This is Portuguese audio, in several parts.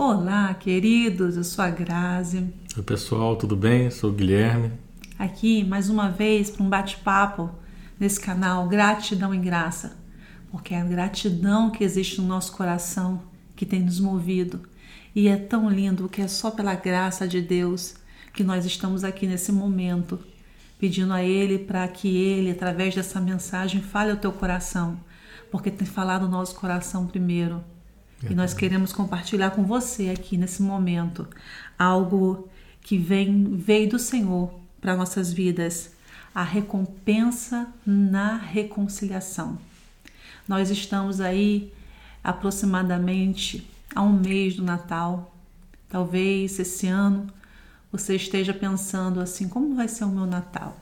Olá, queridos, eu sou a Grazi. Oi, pessoal, tudo bem? Eu sou o Guilherme. Aqui, mais uma vez, para um bate-papo nesse canal Gratidão em Graça, porque é a gratidão que existe no nosso coração que tem nos movido. E é tão lindo que é só pela graça de Deus que nós estamos aqui nesse momento, pedindo a Ele para que Ele, através dessa mensagem, fale ao teu coração, porque tem falado o nosso coração primeiro. E nós queremos compartilhar com você aqui nesse momento algo que vem veio do Senhor para nossas vidas, a recompensa na reconciliação. Nós estamos aí aproximadamente a um mês do Natal. Talvez esse ano você esteja pensando assim: como vai ser o meu Natal?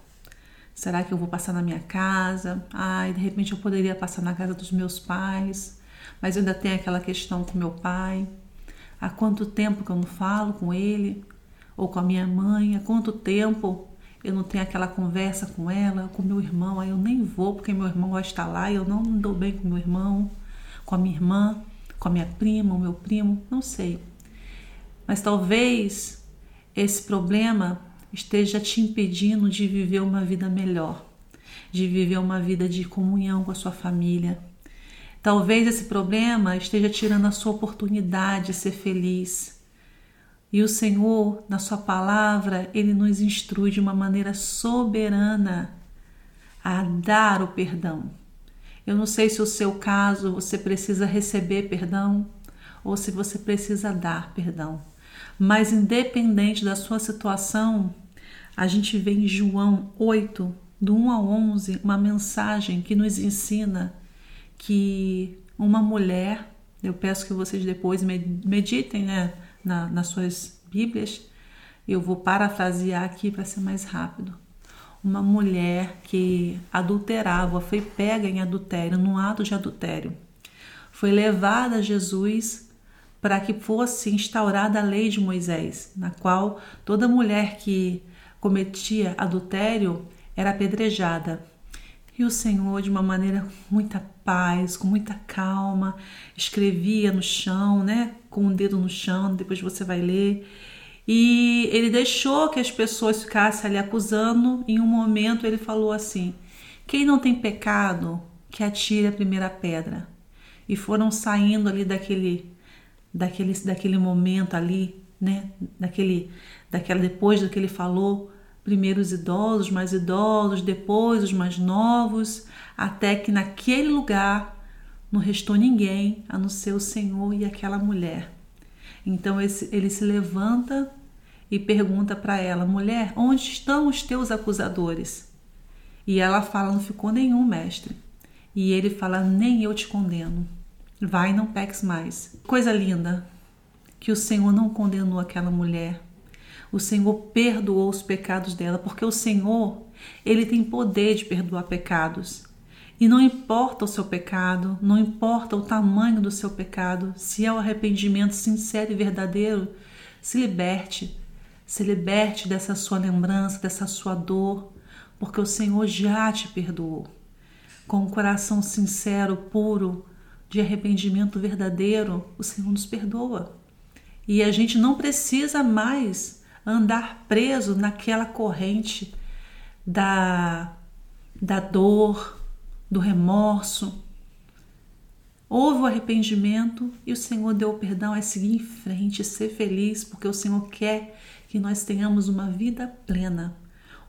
Será que eu vou passar na minha casa? Ai, de repente eu poderia passar na casa dos meus pais mas eu ainda tenho aquela questão com meu pai. Há quanto tempo que eu não falo com ele? Ou com a minha mãe? Há quanto tempo eu não tenho aquela conversa com ela, com meu irmão? Aí eu nem vou porque meu irmão vai estar lá e eu não dou bem com meu irmão, com a minha irmã, com a minha prima, o meu primo, não sei. Mas talvez esse problema esteja te impedindo de viver uma vida melhor, de viver uma vida de comunhão com a sua família, Talvez esse problema esteja tirando a sua oportunidade de ser feliz. E o Senhor, na Sua palavra, Ele nos instrui de uma maneira soberana a dar o perdão. Eu não sei se o seu caso você precisa receber perdão ou se você precisa dar perdão. Mas independente da sua situação, a gente vê em João 8, do 1 ao 11, uma mensagem que nos ensina que uma mulher, eu peço que vocês depois meditem né, na, nas suas Bíblias, eu vou parafrasear aqui para ser mais rápido. Uma mulher que adulterava, foi pega em adultério, num ato de adultério, foi levada a Jesus para que fosse instaurada a lei de Moisés, na qual toda mulher que cometia adultério era apedrejada. E o Senhor, de uma maneira muita paz, com muita calma, escrevia no chão, né? Com o dedo no chão, depois você vai ler. E ele deixou que as pessoas ficassem ali acusando. Em um momento ele falou assim: Quem não tem pecado, que atire a primeira pedra. E foram saindo ali daquele, daquele, daquele momento ali, né? Daquele, daquela depois do que ele falou, primeiro os idosos, mais idosos, depois os mais novos, até que naquele lugar não restou ninguém a não ser o Senhor e aquela mulher. Então ele se levanta e pergunta para ela: Mulher, onde estão os teus acusadores? E ela fala: Não ficou nenhum, mestre. E ele fala: Nem eu te condeno. Vai, não peques mais. Coisa linda que o Senhor não condenou aquela mulher o Senhor perdoou os pecados dela, porque o Senhor, ele tem poder de perdoar pecados. E não importa o seu pecado, não importa o tamanho do seu pecado, se é o arrependimento sincero e verdadeiro, se liberte. Se liberte dessa sua lembrança, dessa sua dor, porque o Senhor já te perdoou. Com um coração sincero, puro, de arrependimento verdadeiro, o Senhor nos perdoa. E a gente não precisa mais andar preso naquela corrente da, da dor, do remorso. Houve o arrependimento e o Senhor deu o perdão, é seguir em frente, ser feliz, porque o Senhor quer que nós tenhamos uma vida plena.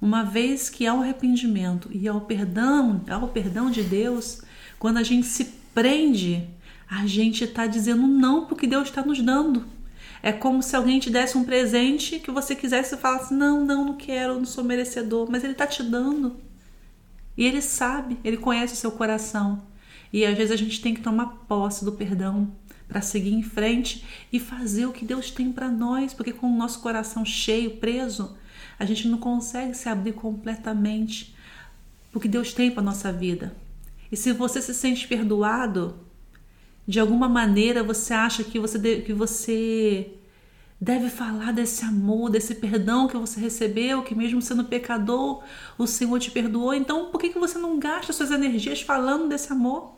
Uma vez que há o arrependimento e ao perdão, ao perdão de Deus, quando a gente se prende, a gente está dizendo não porque Deus está nos dando. É como se alguém te desse um presente que você quisesse e falasse: Não, não, não quero, não sou merecedor. Mas ele está te dando. E ele sabe, ele conhece o seu coração. E às vezes a gente tem que tomar posse do perdão para seguir em frente e fazer o que Deus tem para nós, porque com o nosso coração cheio, preso, a gente não consegue se abrir completamente o que Deus tem para nossa vida. E se você se sente perdoado, de alguma maneira você acha que você, deve, que você deve falar desse amor, desse perdão que você recebeu, que mesmo sendo pecador, o Senhor te perdoou. Então, por que, que você não gasta suas energias falando desse amor?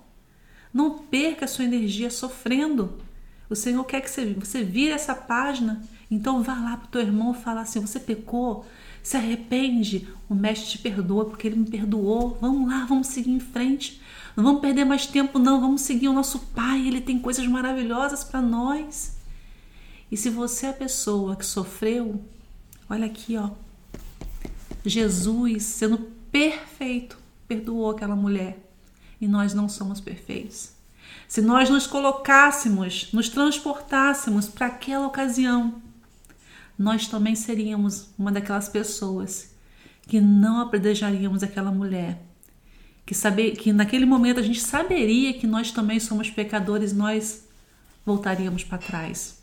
Não perca sua energia sofrendo. O Senhor quer que você, você vire essa página. Então vá lá para o teu irmão e fala assim: você pecou, se arrepende, o mestre te perdoa porque ele me perdoou. Vamos lá, vamos seguir em frente. Não vamos perder mais tempo, não. Vamos seguir o nosso Pai. Ele tem coisas maravilhosas para nós. E se você é a pessoa que sofreu, olha aqui, ó. Jesus, sendo perfeito, perdoou aquela mulher. E nós não somos perfeitos. Se nós nos colocássemos, nos transportássemos para aquela ocasião, nós também seríamos uma daquelas pessoas que não apedrejaríamos aquela mulher. Que, saber, que naquele momento a gente saberia que nós também somos pecadores, nós voltaríamos para trás.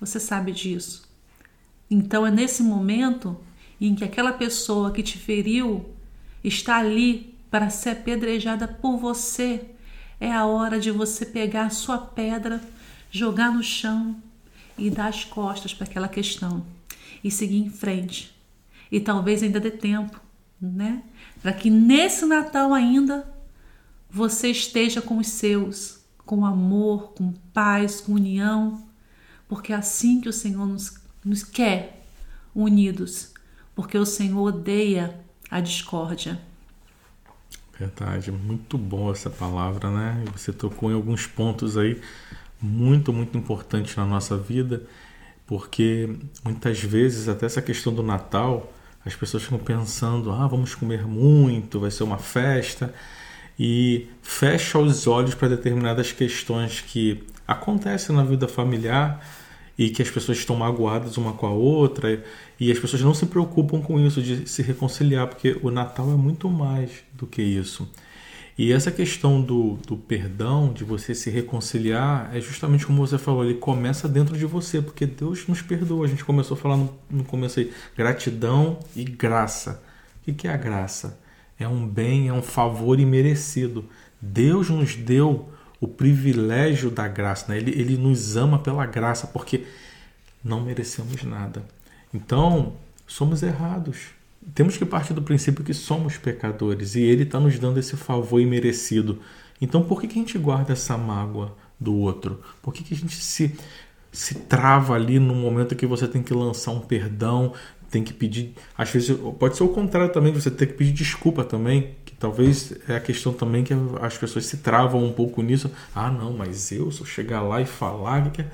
Você sabe disso. Então é nesse momento em que aquela pessoa que te feriu está ali para ser apedrejada por você. É a hora de você pegar a sua pedra, jogar no chão e dar as costas para aquela questão e seguir em frente. E talvez ainda dê tempo, né? Para que nesse Natal ainda você esteja com os seus, com amor, com paz, com união, porque é assim que o Senhor nos, nos quer unidos, porque o Senhor odeia a discórdia. Verdade, muito bom essa palavra, né? Você tocou em alguns pontos aí muito, muito importante na nossa vida, porque muitas vezes, até essa questão do Natal, as pessoas ficam pensando: ah, vamos comer muito, vai ser uma festa, e fecha os olhos para determinadas questões que acontecem na vida familiar e que as pessoas estão magoadas uma com a outra e as pessoas não se preocupam com isso de se reconciliar, porque o Natal é muito mais do que isso. E essa questão do, do perdão, de você se reconciliar, é justamente como você falou, ele começa dentro de você, porque Deus nos perdoa. A gente começou a falar no, no começo aí, gratidão e graça. O que é a graça? É um bem, é um favor imerecido. Deus nos deu o privilégio da graça, né? ele, ele nos ama pela graça, porque não merecemos nada. Então, somos errados temos que partir do princípio que somos pecadores e Ele está nos dando esse favor imerecido. Então, por que, que a gente guarda essa mágoa do outro? Por que, que a gente se, se trava ali no momento que você tem que lançar um perdão, tem que pedir. Às vezes, pode ser o contrário também, você tem que pedir desculpa também. Que talvez é a questão também que as pessoas se travam um pouco nisso. Ah, não, mas eu, se eu chegar lá e falar, que,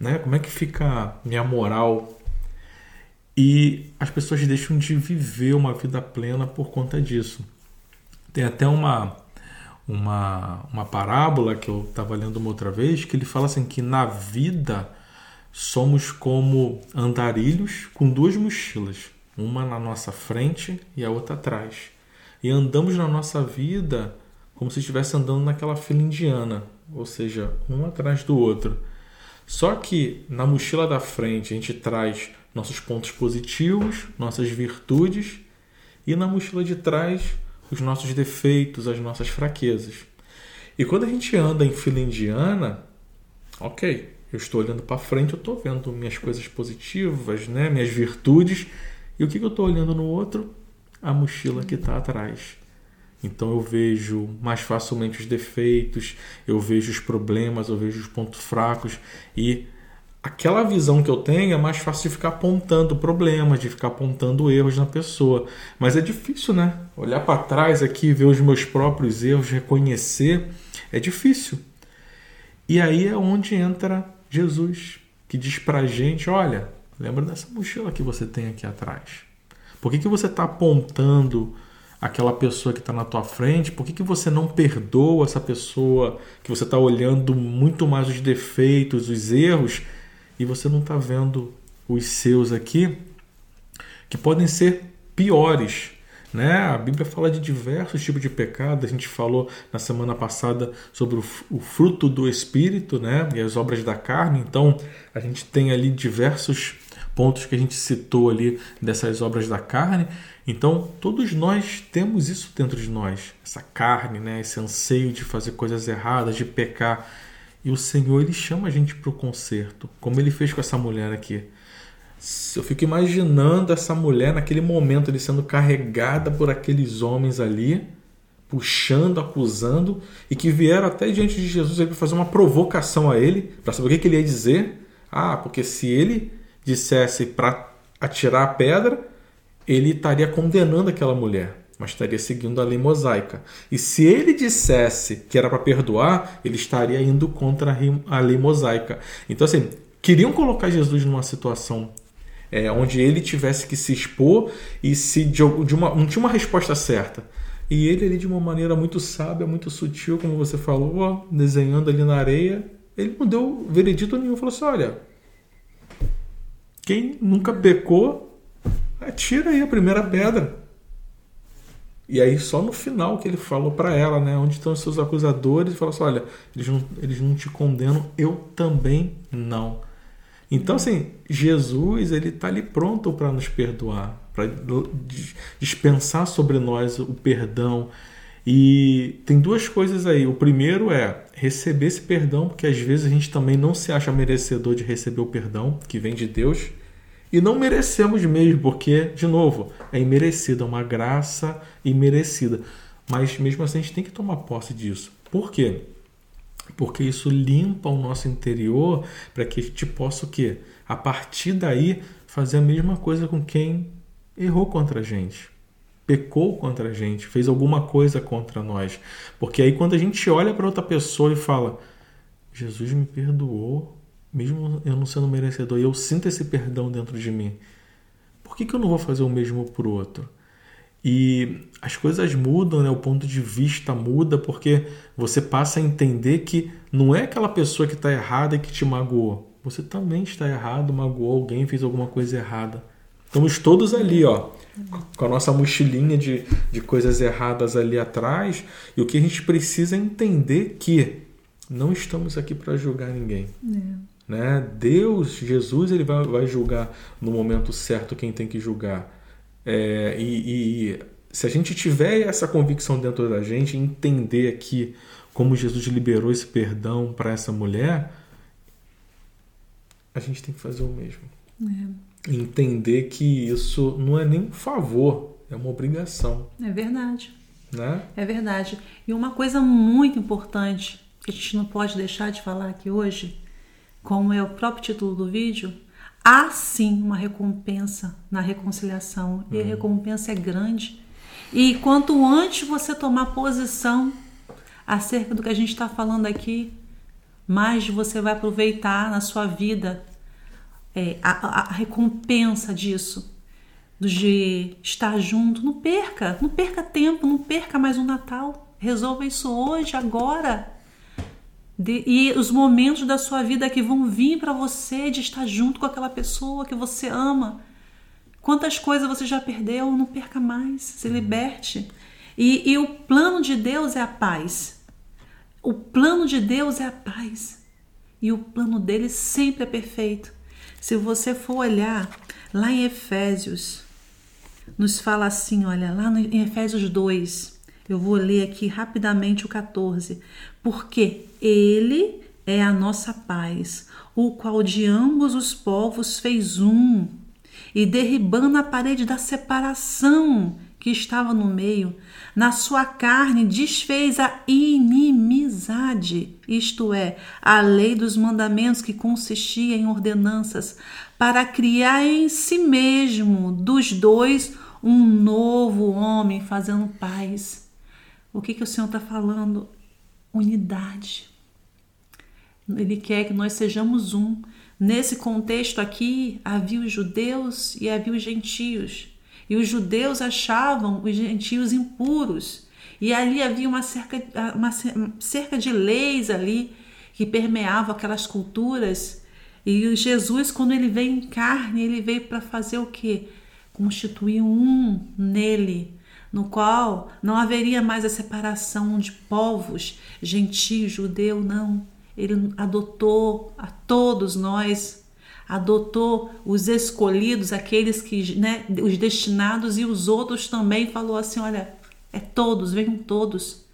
né, como é que fica minha moral e as pessoas deixam de viver uma vida plena por conta disso. Tem até uma uma, uma parábola que eu estava lendo uma outra vez que ele fala assim que na vida somos como andarilhos com duas mochilas, uma na nossa frente e a outra atrás. E andamos na nossa vida como se estivesse andando naquela fila indiana, ou seja, um atrás do outro. Só que na mochila da frente a gente traz nossos pontos positivos, nossas virtudes e na mochila de trás os nossos defeitos, as nossas fraquezas. E quando a gente anda em fila indiana, ok, eu estou olhando para frente, eu estou vendo minhas coisas positivas, né, minhas virtudes, e o que, que eu estou olhando no outro? A mochila que está atrás. Então eu vejo mais facilmente os defeitos, eu vejo os problemas, eu vejo os pontos fracos e aquela visão que eu tenho é mais fácil de ficar apontando problemas, de ficar apontando erros na pessoa. Mas é difícil, né? Olhar para trás aqui, ver os meus próprios erros, reconhecer, é difícil. E aí é onde entra Jesus, que diz para a gente: olha, lembra dessa mochila que você tem aqui atrás? Por que, que você está apontando aquela pessoa que está na tua frente? Por que, que você não perdoa essa pessoa que você está olhando muito mais os defeitos, os erros? E você não está vendo os seus aqui, que podem ser piores. Né? A Bíblia fala de diversos tipos de pecado. A gente falou na semana passada sobre o, fruto do Espírito né? e as obras da carne. Então, a gente tem ali diversos pontos que a gente citou ali dessas obras da carne. Então, todos nós temos isso dentro de nós, essa carne, né? esse anseio de fazer coisas erradas, de pecar. E o Senhor ele chama a gente para o conserto, como ele fez com essa mulher aqui. Eu fico imaginando essa mulher naquele momento ele sendo carregada por aqueles homens ali puxando, acusando, e que vieram até diante de Jesus para fazer uma provocação a ele, para saber o que, que ele ia dizer. Ah, porque se ele dissesse para atirar a pedra, ele estaria condenando aquela mulher, mas estaria seguindo a lei mosaica. E se ele dissesse que era para perdoar, ele estaria indo contra a lei mosaica. Então, assim, queriam colocar Jesus numa situação é, onde ele tivesse que se expor e se de, de uma, não tinha uma resposta certa. E ele ali de uma maneira muito sábia, muito sutil, como você falou, ó, desenhando ali na areia, ele não deu veredito nenhum, falou assim, olha, quem nunca pecou, atira aí a primeira pedra. E aí só no final que ele falou para ela, né, onde estão os seus acusadores, e falou assim, olha, eles não, eles não te condenam, eu também não. Então, assim, Jesus ele está ali pronto para nos perdoar, para dispensar sobre nós o perdão. E tem duas coisas aí. O primeiro é receber esse perdão, porque às vezes a gente também não se acha merecedor de receber o perdão que vem de Deus. E não merecemos mesmo, porque, de novo, é imerecida, é uma graça imerecida. Mas mesmo assim a gente tem que tomar posse disso. Por quê? porque isso limpa o nosso interior para que a gente possa o quê? A partir daí fazer a mesma coisa com quem errou contra a gente, pecou contra a gente, fez alguma coisa contra nós. Porque aí quando a gente olha para outra pessoa e fala: Jesus me perdoou, mesmo eu não sendo merecedor, eu sinto esse perdão dentro de mim. Por que, que eu não vou fazer o mesmo para o outro? E as coisas mudam, né? o ponto de vista muda, porque você passa a entender que não é aquela pessoa que está errada e que te magoou. Você também está errado, magoou alguém, fez alguma coisa errada. Estamos todos ali, ó, com a nossa mochilinha de, de coisas erradas ali atrás. E o que a gente precisa é entender que não estamos aqui para julgar ninguém. É. Né? Deus, Jesus, ele vai, vai julgar no momento certo quem tem que julgar. É, e, e, se a gente tiver essa convicção dentro da gente, entender aqui como Jesus liberou esse perdão para essa mulher, a gente tem que fazer o mesmo. É. Entender que isso não é nem um favor, é uma obrigação. É verdade. Né? É verdade. E uma coisa muito importante que a gente não pode deixar de falar aqui hoje, como é o próprio título do vídeo, há sim uma recompensa na reconciliação e a uhum. recompensa é grande. E quanto antes você tomar posição acerca do que a gente está falando aqui, mais você vai aproveitar na sua vida é, a, a, recompensa disso, de estar junto. Não perca, não perca tempo, não perca mais um Natal. Resolva isso hoje, agora. De, e os momentos da sua vida que vão vir para você de estar junto com aquela pessoa que você ama. Quantas coisas você já perdeu, não perca mais, se liberte. E, e o plano de Deus é a paz. O plano de Deus é a paz. E o plano dele sempre é perfeito. Se você for olhar lá em Efésios, nos fala assim, olha, lá em Efésios 2, eu vou ler aqui rapidamente o 14. Porque ele é a nossa paz, o qual de ambos os povos fez um, e derribando a parede da separação que estava no meio, na sua carne desfez a inimizade, isto é, a lei dos mandamentos que consistia em ordenanças, para criar em si mesmo dos dois um novo homem, fazendo paz o que, que o Senhor está falando? Unidade. Ele quer que nós sejamos um. Nesse contexto aqui, havia os judeus e havia os gentios. E os judeus achavam os gentios impuros. E ali havia uma cerca, uma cerca de leis ali que permeavam aquelas culturas. E Jesus, quando ele veio em carne, ele veio para fazer o quê? Constituir um nele, no qual não haveria mais a separação de povos, gentio, judeu, não. Ele adotou a todos nós, adotou os escolhidos, aqueles que, né, os destinados e os outros também falou assim, olha, é todos, venham todos.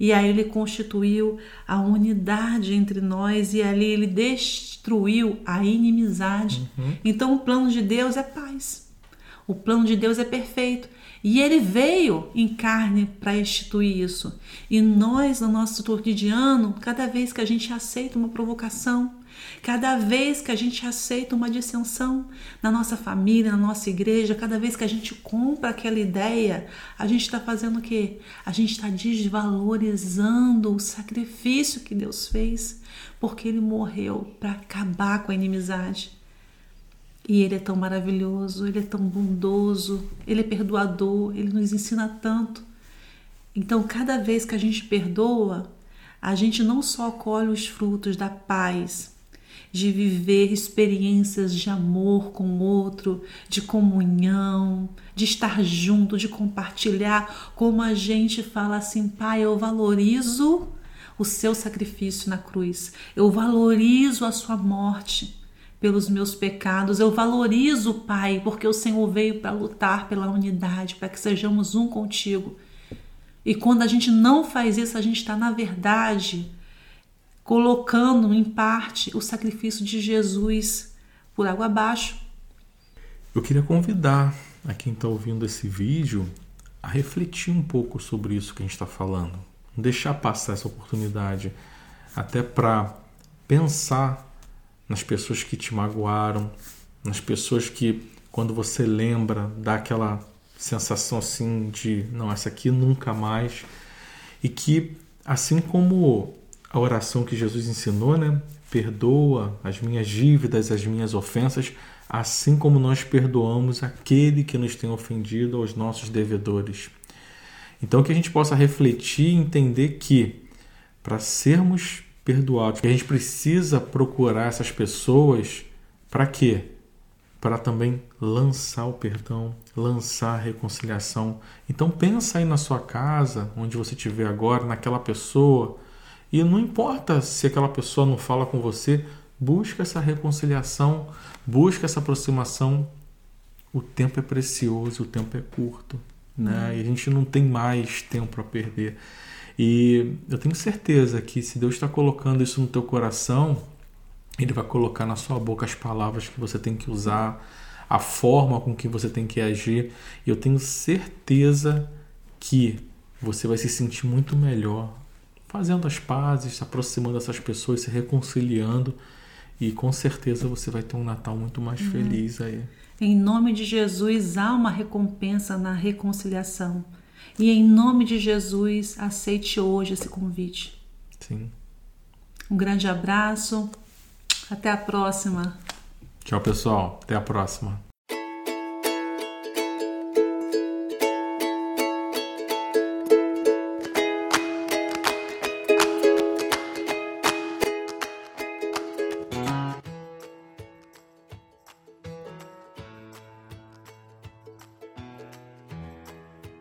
E aí ele constituiu a unidade entre nós e ali ele destruiu a inimizade. Uhum. Então o plano de Deus é paz. O plano de Deus é perfeito. E ele veio em carne para instituir isso. E nós, no nosso cotidiano, cada vez que a gente aceita uma provocação, cada vez que a gente aceita uma dissensão na nossa família, na nossa igreja, cada vez que a gente compra aquela ideia, a gente está fazendo o quê? A gente está desvalorizando o sacrifício que Deus fez, porque Ele morreu para acabar com a inimizade. E Ele é tão maravilhoso, Ele é tão bondoso, Ele é perdoador, Ele nos ensina tanto. Então, cada vez que a gente perdoa, a gente não só colhe os frutos da paz, de viver experiências de amor com o outro, de comunhão, de estar junto, de compartilhar, como a gente fala assim, pai, eu valorizo o seu sacrifício na cruz, eu valorizo a sua morte pelos meus pecados. Eu valorizo, Pai, porque o Senhor veio para lutar pela unidade, para que sejamos um contigo. E quando a gente não faz isso, a gente está, na verdade, colocando em parte o sacrifício de Jesus por água abaixo. Eu queria convidar a quem está ouvindo esse vídeo a refletir um pouco sobre isso que a gente está falando. Não deixar passar essa oportunidade até para pensar nas pessoas que te magoaram, nas pessoas que, quando você lembra, dá aquela sensação assim de não, essa aqui nunca mais. E que, assim como a oração que Jesus ensinou, né? Perdoa as minhas dívidas, as minhas ofensas, assim como nós perdoamos aquele que nos tem ofendido aos nossos devedores. Então, que a gente possa refletir e entender que, para sermos perdoados. A gente precisa procurar essas pessoas para quê? Para também lançar o perdão, lançar a reconciliação. Então pensa aí na sua casa, onde você estiver agora, naquela pessoa, e não importa se aquela pessoa não fala com você, busca essa reconciliação, busca essa aproximação. O tempo é precioso, o tempo é curto, né? E a gente não tem mais tempo a perder. E eu tenho certeza que se Deus está colocando isso no teu coração, Ele vai colocar na sua boca as palavras que você tem que usar, a forma com que você tem que agir. E eu tenho certeza que você vai se sentir muito melhor fazendo as pazes, se aproximando dessas pessoas, se reconciliando. E com certeza você vai ter um Natal muito mais uhum. feliz aí. Em nome de Jesus, há uma recompensa na reconciliação. E em nome de Jesus, aceite hoje esse convite. Sim. Um grande abraço. Até a próxima. Tchau, pessoal. Até a próxima.